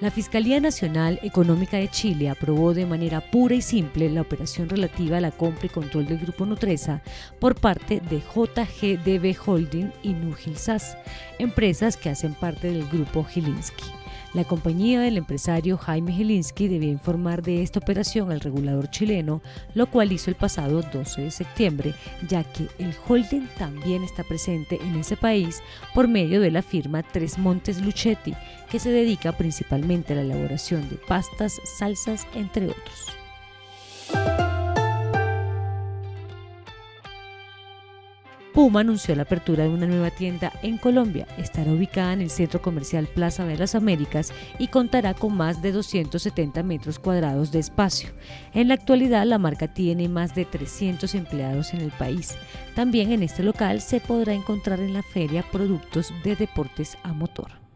La Fiscalía Nacional Económica de Chile aprobó de manera pura y simple la operación relativa a la compra y control del Grupo Nutresa por parte de JGDB Holding y Nugil SAS, empresas que hacen parte del Grupo Gilinski. La compañía del empresario Jaime Jelinski debía informar de esta operación al regulador chileno, lo cual hizo el pasado 12 de septiembre, ya que el holding también está presente en ese país por medio de la firma Tres Montes Luchetti, que se dedica principalmente a la elaboración de pastas, salsas, entre otros. Puma anunció la apertura de una nueva tienda en Colombia. Estará ubicada en el centro comercial Plaza de las Américas y contará con más de 270 metros cuadrados de espacio. En la actualidad, la marca tiene más de 300 empleados en el país. También en este local se podrá encontrar en la feria productos de deportes a motor.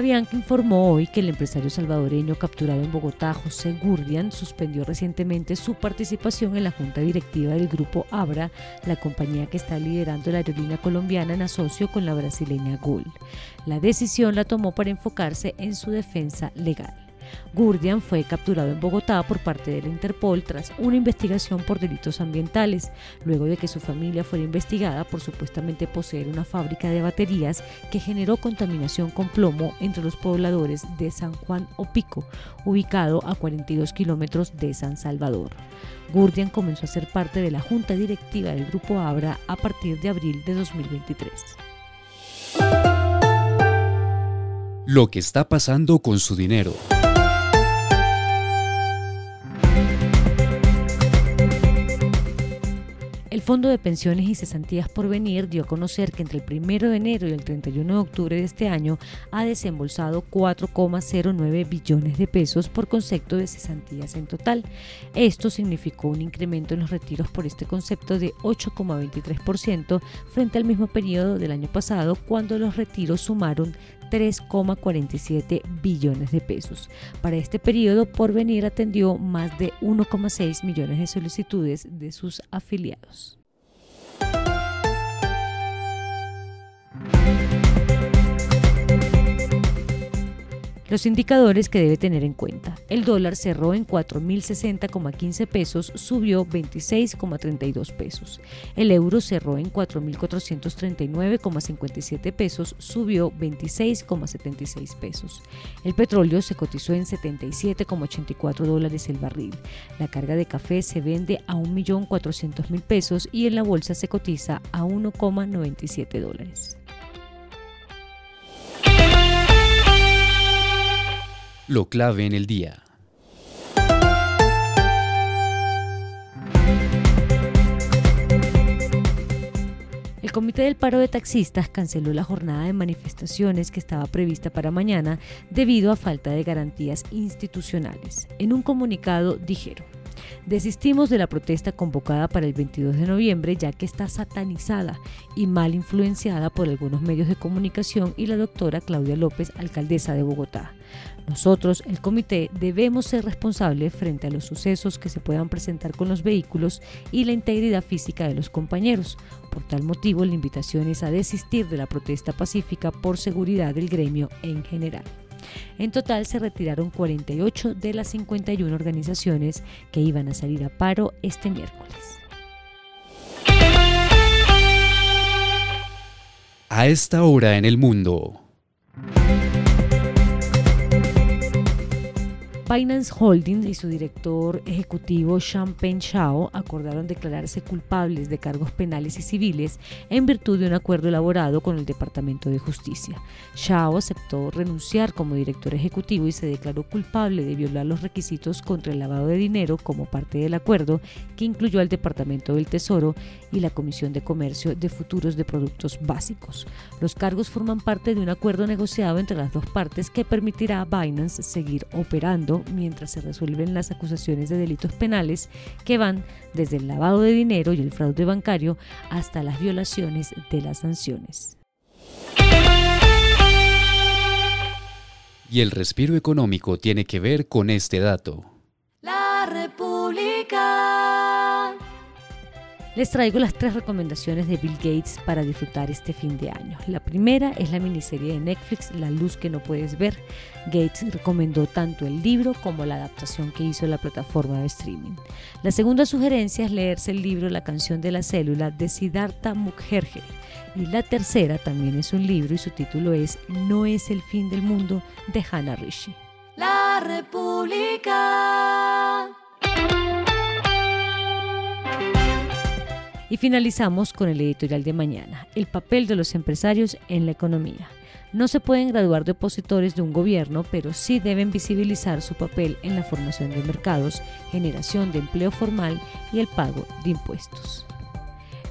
Avianca informó hoy que el empresario salvadoreño capturado en Bogotá, José Gurdian, suspendió recientemente su participación en la junta directiva del grupo Abra, la compañía que está liderando la aerolínea colombiana en asocio con la brasileña GUL. La decisión la tomó para enfocarse en su defensa legal. Gurdian fue capturado en Bogotá por parte de la Interpol tras una investigación por delitos ambientales, luego de que su familia fuera investigada por supuestamente poseer una fábrica de baterías que generó contaminación con plomo entre los pobladores de San Juan Opico, ubicado a 42 kilómetros de San Salvador. Gurdian comenzó a ser parte de la junta directiva del Grupo Abra a partir de abril de 2023. Lo que está pasando con su dinero. Fondo de Pensiones y Cesantías por Venir dio a conocer que entre el 1 de enero y el 31 de octubre de este año ha desembolsado 4,09 billones de pesos por concepto de cesantías en total. Esto significó un incremento en los retiros por este concepto de 8,23% frente al mismo periodo del año pasado cuando los retiros sumaron 3,47 billones de pesos. Para este periodo, Porvenir atendió más de 1,6 millones de solicitudes de sus afiliados. Los indicadores que debe tener en cuenta. El dólar cerró en 4.060,15 pesos, subió 26,32 pesos. El euro cerró en 4.439,57 pesos, subió 26,76 pesos. El petróleo se cotizó en 77,84 dólares el barril. La carga de café se vende a 1.400.000 pesos y en la bolsa se cotiza a 1,97 dólares. Lo clave en el día. El Comité del Paro de Taxistas canceló la jornada de manifestaciones que estaba prevista para mañana debido a falta de garantías institucionales. En un comunicado dijeron, Desistimos de la protesta convocada para el 22 de noviembre ya que está satanizada y mal influenciada por algunos medios de comunicación y la doctora Claudia López, alcaldesa de Bogotá. Nosotros, el comité, debemos ser responsables frente a los sucesos que se puedan presentar con los vehículos y la integridad física de los compañeros. Por tal motivo, la invitación es a desistir de la protesta pacífica por seguridad del gremio en general. En total se retiraron 48 de las 51 organizaciones que iban a salir a paro este miércoles. A esta hora en el mundo. Binance Holdings y su director ejecutivo Champagne Shao acordaron declararse culpables de cargos penales y civiles en virtud de un acuerdo elaborado con el Departamento de Justicia. Shao aceptó renunciar como director ejecutivo y se declaró culpable de violar los requisitos contra el lavado de dinero como parte del acuerdo que incluyó al Departamento del Tesoro y la Comisión de Comercio de Futuros de Productos Básicos. Los cargos forman parte de un acuerdo negociado entre las dos partes que permitirá a Binance seguir operando mientras se resuelven las acusaciones de delitos penales que van desde el lavado de dinero y el fraude bancario hasta las violaciones de las sanciones. Y el respiro económico tiene que ver con este dato. Les traigo las tres recomendaciones de Bill Gates para disfrutar este fin de año. La primera es la miniserie de Netflix La luz que no puedes ver. Gates recomendó tanto el libro como la adaptación que hizo la plataforma de streaming. La segunda sugerencia es leerse el libro La canción de la célula de Siddhartha Mukherjee y la tercera también es un libro y su título es No es el fin del mundo de Hannah Rishi. La República. Y finalizamos con el editorial de mañana, el papel de los empresarios en la economía. No se pueden graduar de opositores de un gobierno, pero sí deben visibilizar su papel en la formación de mercados, generación de empleo formal y el pago de impuestos.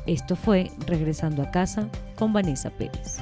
Esto fue Regresando a casa con Vanessa Pérez.